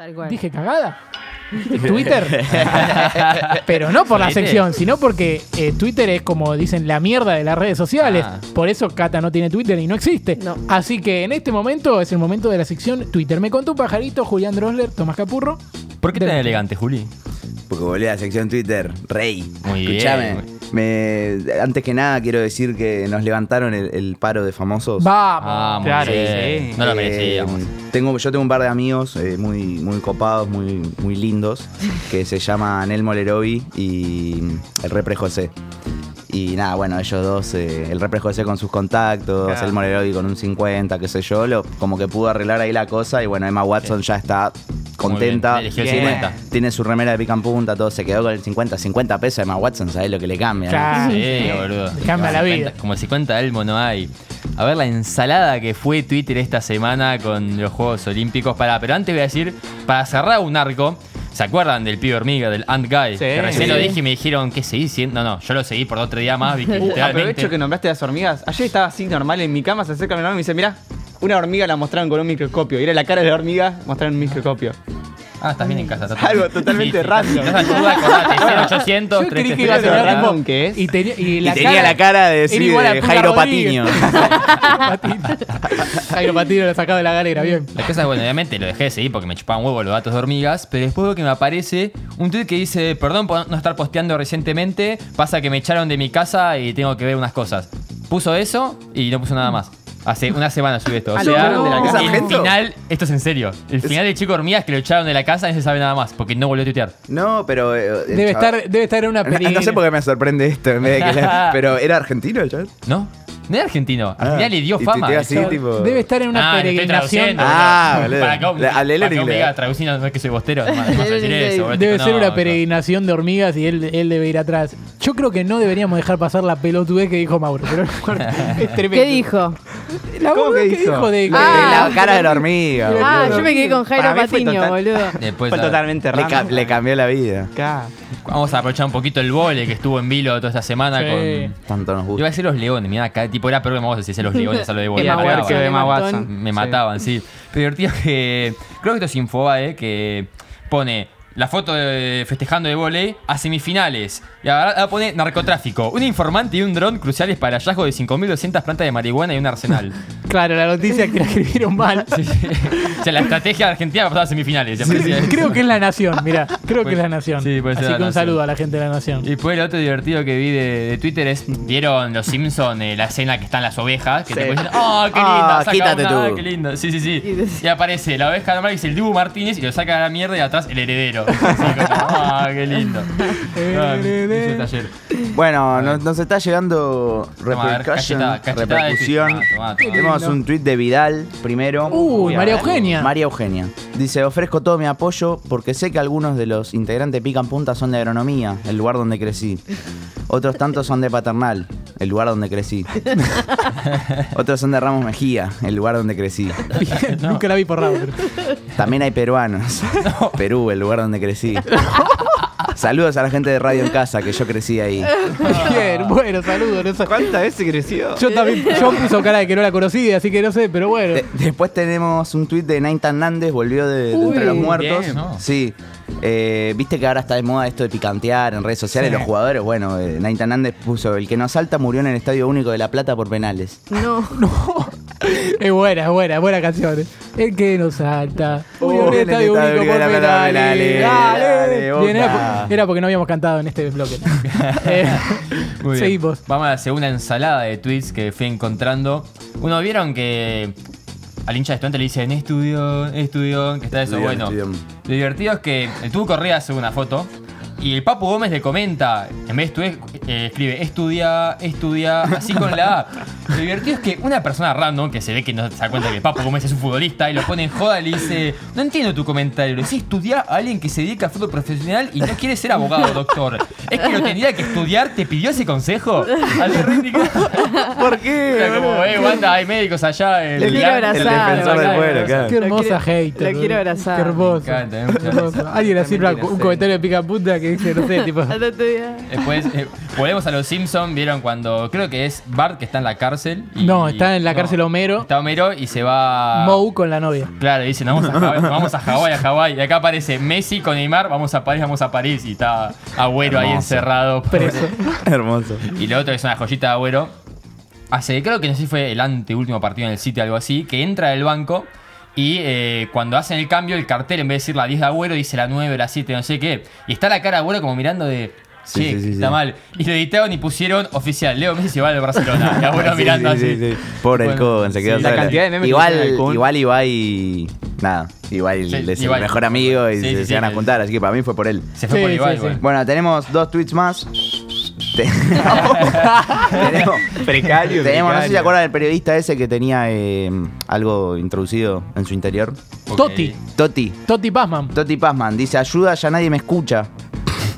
Tal cual. Dije cagada. ¿Dijiste Twitter. Pero no por la ¿Viste? sección, sino porque eh, Twitter es como dicen la mierda de las redes sociales. Ah. Por eso Cata no tiene Twitter y no existe. No. Así que en este momento es el momento de la sección Twitter. Me contó un pajarito, Julián Drosler, Tomás Capurro. ¿Por qué tan elegante, Juli? Porque volví a la sección Twitter, rey. Muy bien. Me, antes que nada quiero decir que nos levantaron el, el paro de famosos. Vamos. Claro, sí. No lo Eh, merecíamos. tengo, yo tengo un par de amigos eh, muy, muy copados, muy, muy lindos, que se llaman Elmo Leroy y el Repre José. Y nada, bueno, ellos dos, eh, el Repre José con sus contactos, Claro. Elmo Leroy con un 50, qué sé yo, lo, como que pudo arreglar ahí la cosa y bueno, Emma Watson ya está contenta. Bien, el Tiene- 50. Tiene su remera de pica en punta, todo, se quedó con el 50, 50 pesos Emma Watson, ¿sabés lo que le cambia? Claro. Sí, boludo. Te cambia la vida. Como si cuenta Elmo no hay. A ver la ensalada que fue Twitter esta semana con los Juegos Olímpicos. Para, pero antes voy a decir, para cerrar un arco, ¿se acuerdan del pibe hormiga, del Ant Guy? Sí. que recién Sí. lo dije y me dijeron, ¿qué seguís siendo? No, no, yo lo seguí por otro día más, Uh, literalmente- aprovecho que nombraste las hormigas. Ayer estaba así normal en mi cama, se acerca a mi hermano y me dice, mira, una hormiga la mostraron con un microscopio. Y era la cara de la hormiga, mostraron un microscopio. Ah, estás bien en casa. estás- Algo totalmente random. Estás al duda, acordate, 0800 Yo creí que 333. iba a Pero tener random tipo- que es. Y, tenía- y Y la tenía cara, la cara de, sí, igual a de Jairo. Patiño. Patiño. Jairo Patino lo sacaba de la galera, bien. La cosa es, bueno, obviamente lo dejé de seguir porque me chupaban huevo los datos de hormigas, pero después veo que me aparece un tweet que dice, perdón por no estar posteando recientemente, pasa que me echaron de mi casa y tengo que ver unas cosas. Puso eso y no puso nada más. Hace una semana subí esto. O Ah, sea, la casa. el final, esto es en serio, el final del chico hormigas que lo echaron de la casa no se sabe nada más, porque no volvió a tuitear. No, pero. eh, Debe chaval- estar, debe estar en una No, película. no sé por qué me sorprende esto. en vez de que la- pero era argentino el chaval. ¿No? No era argentino. Al Ah, final le dio y fama. así, tipo- Debe estar en una Ah, peregrinación. Ah, boludo. Para que, no es que soy bostero. No, no Debe ser no, una no. peregrinación de hormigas y él, él debe ir atrás. Yo creo que no deberíamos dejar pasar la pelotudez que dijo Mauro, pero no importa. es tremendo. ¿Qué dijo? La ¿Cómo que dijo de, Ah. la cara de la hormiga. Ah, boludo. yo me quedé con Jairo Patiño, total- boludo. Después, Fue a totalmente Le, ca- le cambió la vida. Vamos a aprovechar un poquito el vole que estuvo en vilo toda esta semana Sí. con. Tanto nos Iba a gusta. decir los leones, mira, acá tipo era peor que vos decís los leones a lo de vole. Me peor mataban. Me Sí. mataban, sí. Pero divertido que. Creo que esto es Infobae, que pone la foto de festejando de volei a semifinales. Y ahora pone narcotráfico. Un informante y un dron cruciales para el hallazgo de 5.200 plantas de marihuana y un arsenal. Claro, la noticia que la escribieron mal. Sí, sí. O sea, la estrategia de Argentina para pasar a semifinales. Creo que es la nación, mira. Creo que Pues- es la nación. sí, puede ser Así la que un nación. saludo a la gente de la nación. Y después el otro divertido que vi de, de Twitter es, ¿vieron los Simpsons, la escena que están las ovejas? Que te ponen, ¡oh, qué Ah, linda! Saca quítate una, tú. "Ah, qué lindo! Sí, sí, sí. Y aparece la oveja normal que es el Dibu Martínez y lo saca a la mierda y atrás el heredero. ¡Ah, qué lindo! Ah, me hizo taller. Bueno, nos, nos está llegando Toma, a ver, repercussion, cachetada, cachetada de repercusión. tweet. Tenemos un tweet de Vidal primero. Uy, María Eugenia. María Eugenia. Dice, ofrezco todo mi apoyo porque sé que algunos de los integrantes Pican Punta son de agronomía, el lugar donde crecí. Otros tantos son de Paternal, el lugar donde crecí. Otros son de Ramos Mejía, el lugar donde crecí. Nunca la vi por pero- También hay peruanos. Perú, el lugar donde crecí. Saludos a la gente de Radio en Casa, que yo crecí ahí. Bien, bueno, saludos. no sé. ¿Cuántas veces creció? Yo también, yo puso cara de que no la conocí, así que no sé, pero bueno. De- después tenemos un tuit de Naintan Nández, volvió de, de entre los muertos. bien, ¿no? Sí. Eh, Viste que ahora está de moda esto de picantear en redes sociales. Sí. Los jugadores, bueno, eh, Naintan Nández puso: El que no salta murió en el Estadio Único de La Plata por penales. No. Es buena, es buena, es buena canción. eh. El que no salta. Uy, Oh, un el estadio único por penales. Dale. Bien, era, por- era porque no habíamos cantado en este bloque. Eh, Muy bien. Seguimos. Vamos a la segunda ensalada de tweets que fui encontrando. Uno, ¿vieron que al hincha de estudiante le dicen estudió, estudió, que está eso? Estudión, bueno, estudión. lo divertido es que el Tubo Correa sube una foto y el Papu Gómez le comenta, en vez de estudiar, eh, escribe estudia, estudia, así con la A. Lo divertido es que una persona random, que se ve que no se da cuenta que el Papu Gómez es un futbolista, y lo pone en joda y le dice, no entiendo tu comentario, le dice estudia a alguien que se dedica al fútbol profesional y no quiere ser abogado, doctor. Es que lo tendría que estudiar, ¿te pidió ese consejo? Al. ¿Por qué? Como, eh, Wanda, hay médicos allá. El, Lo quiero abrazar. El defensor del pueblo, claro. Qué hermosa quiero- hater. la quiero abrazar. Qué hermoso. Encanta. Qué hermoso. Alguien así un comentario de pica punta que dice, no sé, tipo. Después, eh, volvemos a los Simpsons. Vieron cuando creo que es Bart que está en la cárcel cárcel. y- No, está en la no, cárcel Homero. Está Homero y se va. Moe con la novia. Claro, dicen, vamos a Hawái, vamos a Hawái, a Hawái. Y acá aparece Messi con Neymar, vamos a París, vamos a París. Y está Agüero ahí encerrado. Preso. Hermoso. Y lo otro es una joyita de Agüero. Hace, creo que no sé si fue el anteúltimo partido en el City o algo así, que entra del banco y eh, cuando hacen el cambio, el cartel en vez de decir la 10 de Agüero, dice la 9, la 7, no sé qué. Y está la cara de Agüero como mirando de. Sí, Che, sí, sí, está sí. mal. Y lo editaron y pusieron oficial. Leo Messi se va al Barcelona. Y Sí, mirando sí, así. sí, sí. Pobre el Bueno, Kun, se quedó sí. La cantidad de memes que igual, Kun. igual Ibai. Nada, Ibai Sí, es Ibai. el mejor amigo y Sí, se, sí, se sí, van a juntar, así que para mí fue por él. Se fue Sí, por igual, sí, sí. igual. Bueno, tenemos dos tweets más. Te- tenemos, Precario. tenemos- no sé si se precario. acuerdan del periodista ese que tenía eh, algo introducido en su interior. Ok. Totti. Toti, Totti Pazman. Toti Pazman, dice, ayuda, ya nadie me escucha.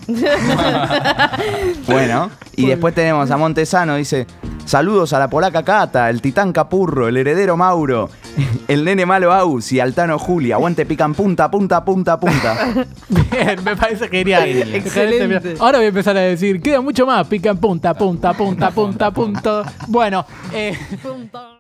bueno, y después tenemos a Montesano, dice, saludos a la polaca Cata, el titán Capurro, el heredero Mauro, el nene malo Aus y Altano Juli, aguante pican punta, punta, punta, punta. Bien, me parece genial. Excelente. Ahora voy a empezar a decir, queda mucho más. Pica en punta, punta, punta, punta, punta. Bueno, eh, Punto.